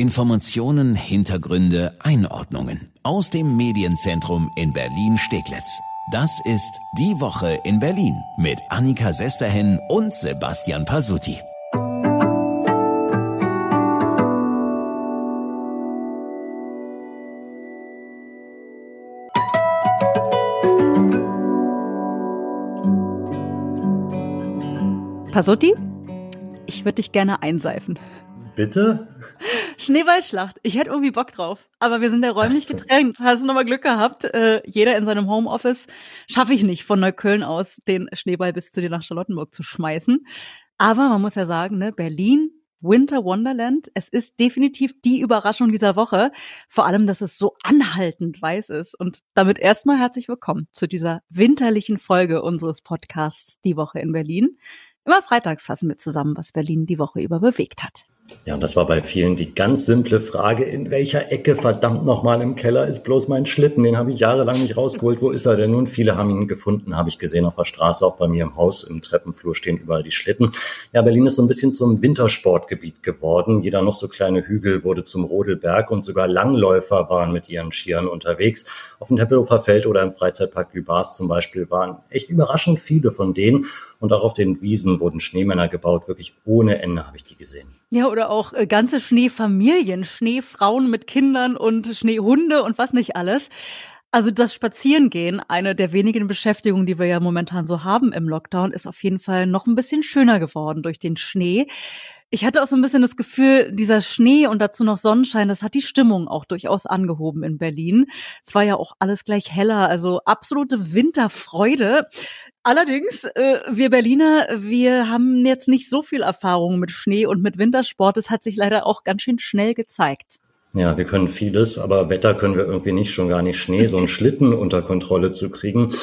Informationen, Hintergründe, Einordnungen aus dem Medienzentrum in Berlin-Steglitz. Das ist Die Woche in Berlin mit Annika Sesterhen und Sebastian Pasuti. Pasuti, ich würde dich gerne einseifen. Bitte? Schneeballschlacht. Ich hätte irgendwie Bock drauf. Aber wir sind ja räumlich so. getrennt. Hast du nochmal Glück gehabt? Äh, jeder in seinem Homeoffice. Schaffe ich nicht, von Neukölln aus den Schneeball bis zu dir nach Charlottenburg zu schmeißen. Aber man muss ja sagen, ne, Berlin, Winter Wonderland. Es ist definitiv die Überraschung dieser Woche. Vor allem, dass es so anhaltend weiß ist. Und damit erstmal herzlich willkommen zu dieser winterlichen Folge unseres Podcasts Die Woche in Berlin. Immer freitags fassen wir zusammen, was Berlin die Woche über bewegt hat. Ja, und das war bei vielen die ganz simple Frage, in welcher Ecke verdammt nochmal im Keller ist bloß mein Schlitten? Den habe ich jahrelang nicht rausgeholt. Wo ist er denn nun? Viele haben ihn gefunden, habe ich gesehen auf der Straße, auch bei mir im Haus, im Treppenflur stehen überall die Schlitten. Ja, Berlin ist so ein bisschen zum Wintersportgebiet geworden. Jeder noch so kleine Hügel wurde zum Rodelberg und sogar Langläufer waren mit ihren Skiern unterwegs. Auf dem Tempelhofer Feld oder im Freizeitpark Lübars zum Beispiel waren echt überraschend viele von denen. Und auch auf den Wiesen wurden Schneemänner gebaut. Wirklich ohne Ende habe ich die gesehen. Ja, oder auch äh, ganze Schneefamilien, Schneefrauen mit Kindern und Schneehunde und was nicht alles. Also das Spazierengehen, eine der wenigen Beschäftigungen, die wir ja momentan so haben im Lockdown, ist auf jeden Fall noch ein bisschen schöner geworden durch den Schnee. Ich hatte auch so ein bisschen das Gefühl, dieser Schnee und dazu noch Sonnenschein, das hat die Stimmung auch durchaus angehoben in Berlin. Es war ja auch alles gleich heller, also absolute Winterfreude. Allerdings, äh, wir Berliner, wir haben jetzt nicht so viel Erfahrung mit Schnee und mit Wintersport. Es hat sich leider auch ganz schön schnell gezeigt. Ja, wir können vieles, aber Wetter können wir irgendwie nicht, schon gar nicht Schnee, so einen Schlitten unter Kontrolle zu kriegen.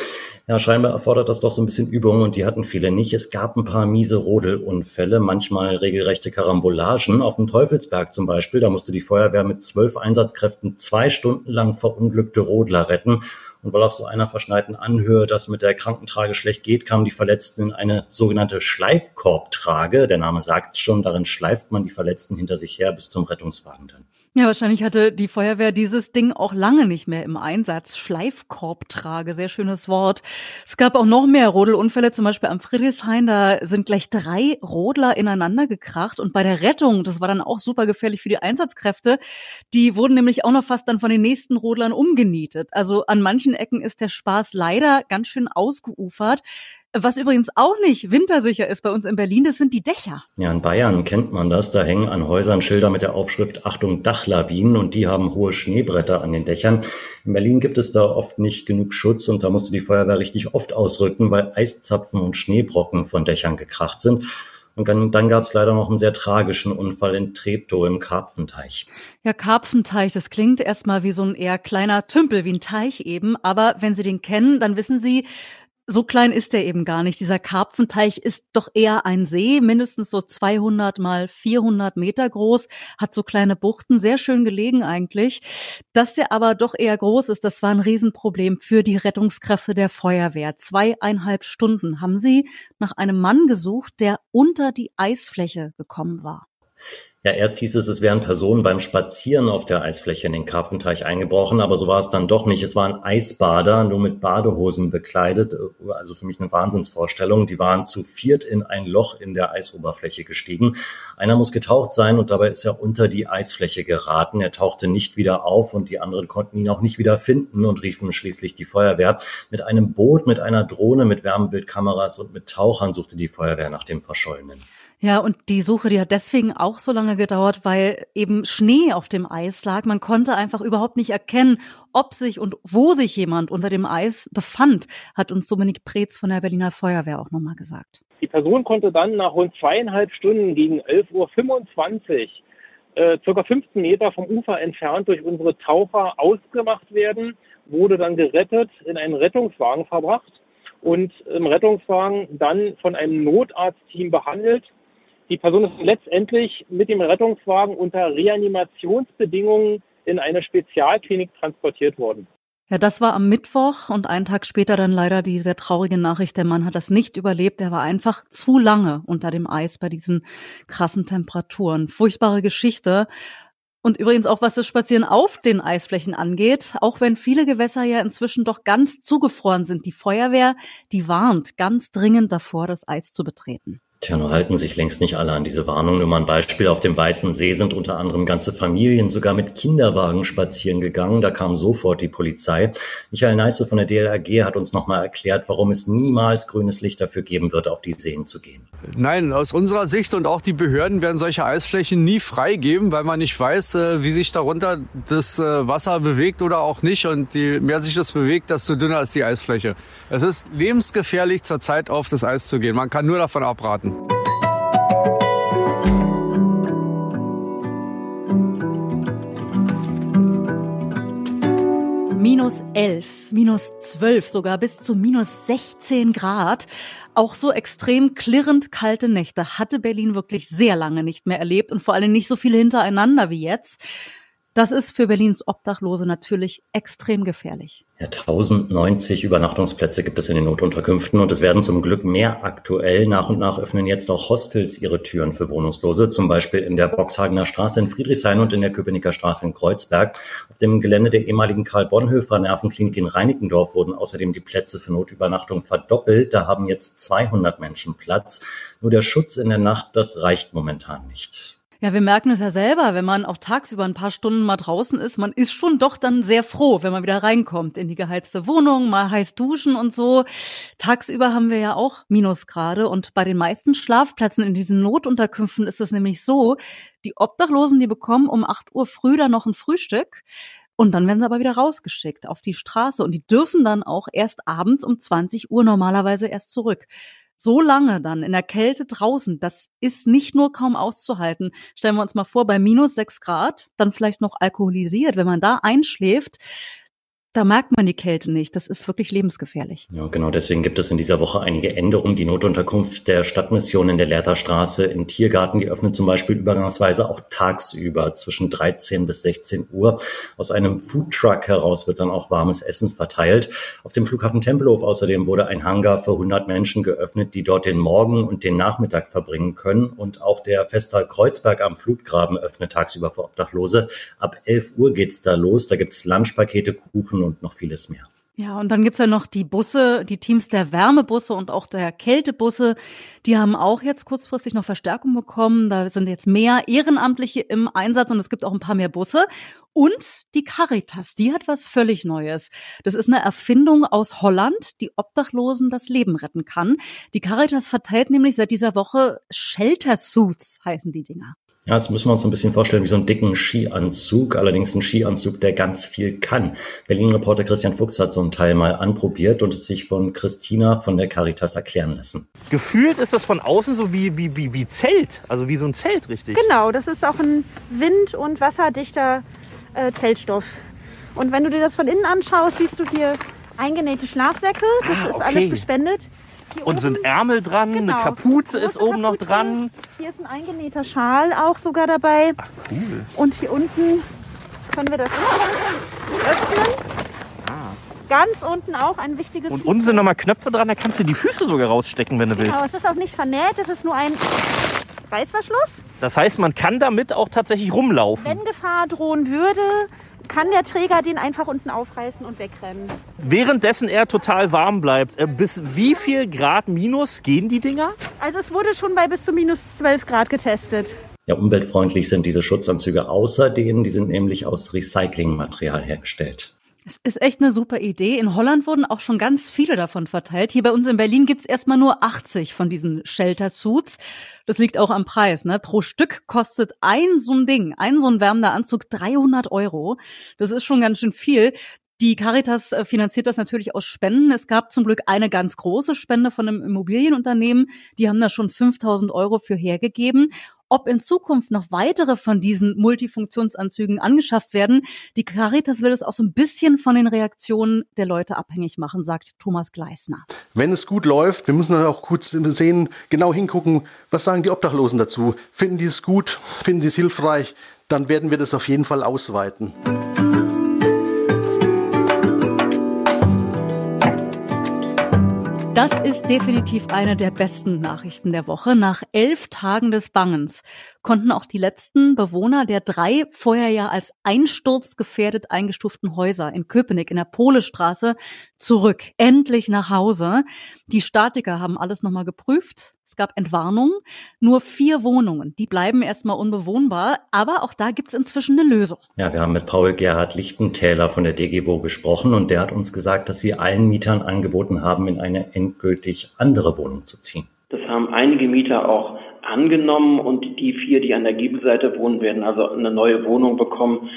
Ja, scheinbar erfordert das doch so ein bisschen Übung und die hatten viele nicht. Es gab ein paar miese Rodelunfälle, manchmal regelrechte Karambolagen. Auf dem Teufelsberg zum Beispiel, da musste die Feuerwehr mit zwölf Einsatzkräften zwei Stunden lang verunglückte Rodler retten. Und weil auf so einer verschneiten Anhöhe das mit der Krankentrage schlecht geht, kamen die Verletzten in eine sogenannte Schleifkorbtrage. Der Name sagt schon, darin schleift man die Verletzten hinter sich her bis zum Rettungswagen dann. Ja, wahrscheinlich hatte die Feuerwehr dieses Ding auch lange nicht mehr im Einsatz. Schleifkorbtrage, sehr schönes Wort. Es gab auch noch mehr Rodelunfälle, zum Beispiel am Friedrichshain. Da sind gleich drei Rodler ineinander gekracht. Und bei der Rettung, das war dann auch super gefährlich für die Einsatzkräfte, die wurden nämlich auch noch fast dann von den nächsten Rodlern umgenietet. Also an manchen Ecken ist der Spaß leider ganz schön ausgeufert. Was übrigens auch nicht wintersicher ist bei uns in Berlin, das sind die Dächer. Ja, in Bayern kennt man das. Da hängen an Häusern Schilder mit der Aufschrift Achtung Dachlawinen und die haben hohe Schneebretter an den Dächern. In Berlin gibt es da oft nicht genug Schutz und da musste die Feuerwehr richtig oft ausrücken, weil Eiszapfen und Schneebrocken von Dächern gekracht sind. Und dann, dann gab es leider noch einen sehr tragischen Unfall in Treptow im Karpfenteich. Ja, Karpfenteich, das klingt erstmal wie so ein eher kleiner Tümpel, wie ein Teich eben. Aber wenn Sie den kennen, dann wissen Sie, so klein ist er eben gar nicht. Dieser Karpfenteich ist doch eher ein See, mindestens so 200 mal 400 Meter groß, hat so kleine Buchten, sehr schön gelegen eigentlich. Dass der aber doch eher groß ist, das war ein Riesenproblem für die Rettungskräfte der Feuerwehr. Zweieinhalb Stunden haben sie nach einem Mann gesucht, der unter die Eisfläche gekommen war. Ja, erst hieß es, es wären Personen beim Spazieren auf der Eisfläche in den Karpfenteich eingebrochen, aber so war es dann doch nicht. Es waren Eisbader, nur mit Badehosen bekleidet. Also für mich eine Wahnsinnsvorstellung. Die waren zu viert in ein Loch in der Eisoberfläche gestiegen. Einer muss getaucht sein und dabei ist er unter die Eisfläche geraten. Er tauchte nicht wieder auf und die anderen konnten ihn auch nicht wieder finden und riefen schließlich die Feuerwehr. Mit einem Boot, mit einer Drohne, mit Wärmebildkameras und mit Tauchern suchte die Feuerwehr nach dem Verschollenen. Ja, und die Suche, die hat deswegen auch so lange gedauert, weil eben Schnee auf dem Eis lag. Man konnte einfach überhaupt nicht erkennen, ob sich und wo sich jemand unter dem Eis befand, hat uns Dominik Preetz von der Berliner Feuerwehr auch nochmal gesagt. Die Person konnte dann nach rund zweieinhalb Stunden gegen 11.25 Uhr äh, circa 15 Meter vom Ufer entfernt durch unsere Taucher ausgemacht werden, wurde dann gerettet, in einen Rettungswagen verbracht und im Rettungswagen dann von einem Notarztteam behandelt die Person ist letztendlich mit dem Rettungswagen unter Reanimationsbedingungen in eine Spezialklinik transportiert worden. Ja, das war am Mittwoch und einen Tag später dann leider die sehr traurige Nachricht, der Mann hat das nicht überlebt. Er war einfach zu lange unter dem Eis bei diesen krassen Temperaturen. Furchtbare Geschichte. Und übrigens auch was das Spazieren auf den Eisflächen angeht, auch wenn viele Gewässer ja inzwischen doch ganz zugefroren sind, die Feuerwehr, die warnt ganz dringend davor, das Eis zu betreten. Tja, nur halten sich längst nicht alle an diese Warnung. Nur mal ein Beispiel. Auf dem Weißen See sind unter anderem ganze Familien sogar mit Kinderwagen spazieren gegangen. Da kam sofort die Polizei. Michael Neisse von der DLRG hat uns nochmal erklärt, warum es niemals grünes Licht dafür geben wird, auf die Seen zu gehen. Nein, aus unserer Sicht und auch die Behörden werden solche Eisflächen nie freigeben, weil man nicht weiß, äh, wie sich darunter das äh, Wasser bewegt oder auch nicht. Und je mehr sich das bewegt, desto dünner ist die Eisfläche. Es ist lebensgefährlich, zur Zeit auf das Eis zu gehen. Man kann nur davon abraten. Minus 11, minus 12, sogar bis zu minus 16 Grad. Auch so extrem klirrend kalte Nächte hatte Berlin wirklich sehr lange nicht mehr erlebt und vor allem nicht so viele hintereinander wie jetzt. Das ist für Berlins Obdachlose natürlich extrem gefährlich. Ja, 1090 Übernachtungsplätze gibt es in den Notunterkünften und es werden zum Glück mehr aktuell. Nach und nach öffnen jetzt auch Hostels ihre Türen für Wohnungslose, zum Beispiel in der Boxhagener Straße in Friedrichshain und in der Köpenicker Straße in Kreuzberg. Auf dem Gelände der ehemaligen Karl-Bonhoeffer Nervenklinik in Reinickendorf wurden außerdem die Plätze für Notübernachtung verdoppelt. Da haben jetzt 200 Menschen Platz. Nur der Schutz in der Nacht, das reicht momentan nicht. Ja, wir merken es ja selber, wenn man auch tagsüber ein paar Stunden mal draußen ist, man ist schon doch dann sehr froh, wenn man wieder reinkommt in die geheizte Wohnung, mal heiß duschen und so. Tagsüber haben wir ja auch Minusgrade und bei den meisten Schlafplätzen in diesen Notunterkünften ist es nämlich so, die Obdachlosen, die bekommen um 8 Uhr früh dann noch ein Frühstück. Und dann werden sie aber wieder rausgeschickt auf die Straße und die dürfen dann auch erst abends um 20 Uhr normalerweise erst zurück so lange dann in der Kälte draußen, das ist nicht nur kaum auszuhalten. Stellen wir uns mal vor, bei minus sechs Grad, dann vielleicht noch alkoholisiert, wenn man da einschläft, da merkt man die Kälte nicht. Das ist wirklich lebensgefährlich. Ja, genau. Deswegen gibt es in dieser Woche einige Änderungen. Die Notunterkunft der Stadtmission in der Lehrterstraße im Tiergarten, die öffnet zum Beispiel übergangsweise auch tagsüber zwischen 13 bis 16 Uhr. Aus einem Foodtruck heraus wird dann auch warmes Essen verteilt. Auf dem Flughafen Tempelhof außerdem wurde ein Hangar für 100 Menschen geöffnet, die dort den Morgen und den Nachmittag verbringen können. Und auch der Festsaal Kreuzberg am Flutgraben öffnet tagsüber für Obdachlose. Ab 11 Uhr geht's da los. Da gibt's Lunchpakete, Kuchen und noch vieles mehr. Ja, und dann gibt's ja noch die Busse, die Teams der Wärmebusse und auch der Kältebusse. Die haben auch jetzt kurzfristig noch Verstärkung bekommen. Da sind jetzt mehr Ehrenamtliche im Einsatz und es gibt auch ein paar mehr Busse. Und die Caritas, die hat was völlig Neues. Das ist eine Erfindung aus Holland, die Obdachlosen das Leben retten kann. Die Caritas verteilt nämlich seit dieser Woche Shelter Suits, heißen die Dinger. Ja, das müssen wir uns ein bisschen vorstellen wie so einen dicken Skianzug, allerdings ein Skianzug, der ganz viel kann. Berlin-Reporter Christian Fuchs hat so einen Teil mal anprobiert und es sich von Christina von der Caritas erklären lassen. Gefühlt ist das von außen so wie, wie, wie, wie Zelt, also wie so ein Zelt, richtig? Genau, das ist auch ein wind- und wasserdichter äh, Zeltstoff. Und wenn du dir das von innen anschaust, siehst du hier eingenähte Schlafsäcke. Das Ah, ist okay. alles bespendet. Und sind Ärmel dran, Genau. eine Kapuze ist oben noch dran. Hier ist ein eingenähter Schal auch sogar dabei. Ach cool. Und hier unten können wir das öffnen. Ganz unten auch ein wichtiges Ah. Und unten sind nochmal Knöpfe dran, da kannst du die Füße sogar rausstecken, wenn du Genau, willst. es ist auch nicht vernäht, es ist nur ein Reißverschluss. Das heißt, man kann damit auch tatsächlich rumlaufen. Wenn Gefahr drohen würde, kann der Träger den einfach unten aufreißen und wegrennen. Währenddessen er total warm bleibt. Äh, Bis wie viel Grad minus gehen die Dinger? Also es wurde schon bei bis zu minus 12 Grad getestet. Ja, umweltfreundlich sind diese Schutzanzüge außerdem, die sind nämlich aus Recyclingmaterial hergestellt. Es ist echt eine super Idee. In Holland wurden auch schon ganz viele davon verteilt. Hier bei uns in Berlin gibt's erstmal nur 80 von diesen Shelter Suits. Das liegt auch am Preis. Ne? Pro Stück kostet ein so ein Ding, ein so ein wärmender Anzug 300 Euro. Das ist schon ganz schön viel. Die Caritas äh, finanziert das natürlich aus Spenden. Es gab zum Glück eine ganz große Spende von einem Immobilienunternehmen. Die haben da schon 5000 Euro für hergegeben. Ob in Zukunft noch weitere von diesen Multifunktionsanzügen angeschafft werden, die Caritas will es auch so ein bisschen von den Reaktionen der Leute abhängig machen, sagt Thomas Gleisner. Wenn es gut läuft, wir müssen dann auch gut sehen, genau hingucken, was sagen die Obdachlosen dazu? Finden die es gut? Finden sie es hilfreich? Dann werden wir das auf jeden Fall ausweiten. Das ist definitiv eine der besten Nachrichten der Woche. Nach elf Tagen des Bangens konnten auch die letzten Bewohner der drei vorher ja als einsturzgefährdet eingestuften Häuser in Köpenick in der Polestraße zurück, endlich nach Hause. Die Statiker haben alles nochmal geprüft. Es gab Entwarnungen. Nur vier Wohnungen, die bleiben erstmal unbewohnbar, aber auch da gibt's inzwischen eine Lösung. Ja, wir haben mit Paul Gerhard Lichtentäler von der DGWO gesprochen und der hat uns gesagt, dass sie allen Mietern angeboten haben, in eine endgültig andere Wohnung zu ziehen. Das haben einige Mieter auch angenommen und die vier, die an der Giebelseite wohnen, werden also eine neue Wohnung bekommen.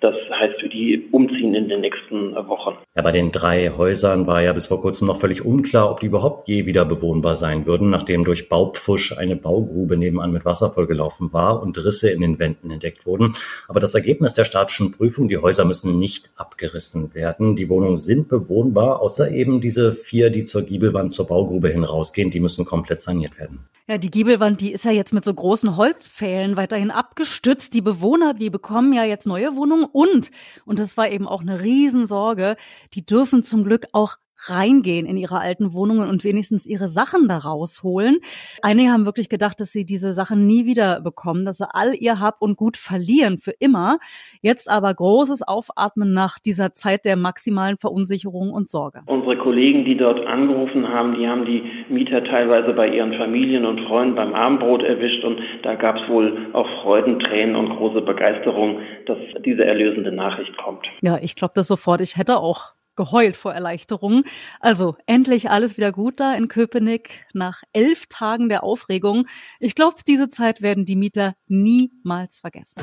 Das heißt, für die umziehen in den nächsten Wochen. Ja, bei den drei Häusern war ja bis vor kurzem noch völlig unklar, ob die überhaupt je wieder bewohnbar sein würden, nachdem durch Baupfusch eine Baugrube nebenan mit Wasser vollgelaufen war und Risse in den Wänden entdeckt wurden. Aber das Ergebnis der statischen Prüfung, die Häuser müssen nicht abgerissen werden. Die Wohnungen sind bewohnbar, außer eben diese vier, die zur Giebelwand zur Baugrube hin rausgehen, die müssen komplett saniert werden. Ja, die Giebelwand, die ist ja jetzt mit so großen Holzpfählen weiterhin abgestützt. Die Bewohner, die bekommen ja jetzt neue Wohnungen und, und das war eben auch eine Riesensorge, die dürfen zum Glück auch reingehen in ihre alten Wohnungen und wenigstens ihre Sachen da rausholen. Einige haben wirklich gedacht, dass sie diese Sachen nie wieder bekommen, dass sie all ihr Hab und Gut verlieren für immer. Jetzt aber großes Aufatmen nach dieser Zeit der maximalen Verunsicherung und Sorge. Unsere Kollegen, die dort angerufen haben, die haben die Mieter teilweise bei ihren Familien und Freunden beim Abendbrot erwischt und da gab es wohl auch Freudentränen und große Begeisterung, dass diese erlösende Nachricht kommt. Ja, ich glaube das sofort. Ich hätte auch geheult vor Erleichterung. Also endlich alles wieder gut da in Köpenick nach elf Tagen der Aufregung. Ich glaube, diese Zeit werden die Mieter niemals vergessen.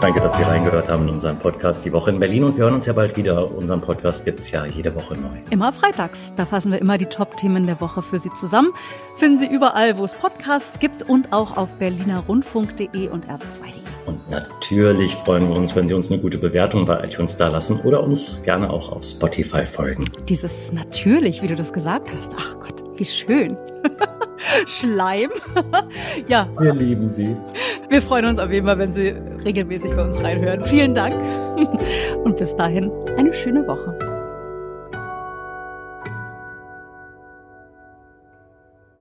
Danke, dass Sie reingehört haben in unseren Podcast Die Woche in Berlin und wir hören uns ja bald wieder. Unseren Podcast gibt es ja jede Woche neu. Immer freitags. Da fassen wir immer die Top-Themen der Woche für Sie zusammen. Finden Sie überall, wo es Podcasts gibt und auch auf berlinerrundfunk.de und erst2.de. Und natürlich freuen wir uns, wenn Sie uns eine gute Bewertung bei iTunes da lassen oder uns gerne auch auf Spotify folgen. Dieses natürlich, wie du das gesagt hast. Ach Gott, wie schön. Schleim. ja. Wir lieben Sie. Wir freuen uns auf jeden Fall, wenn Sie regelmäßig bei uns reinhören. Vielen Dank und bis dahin eine schöne Woche.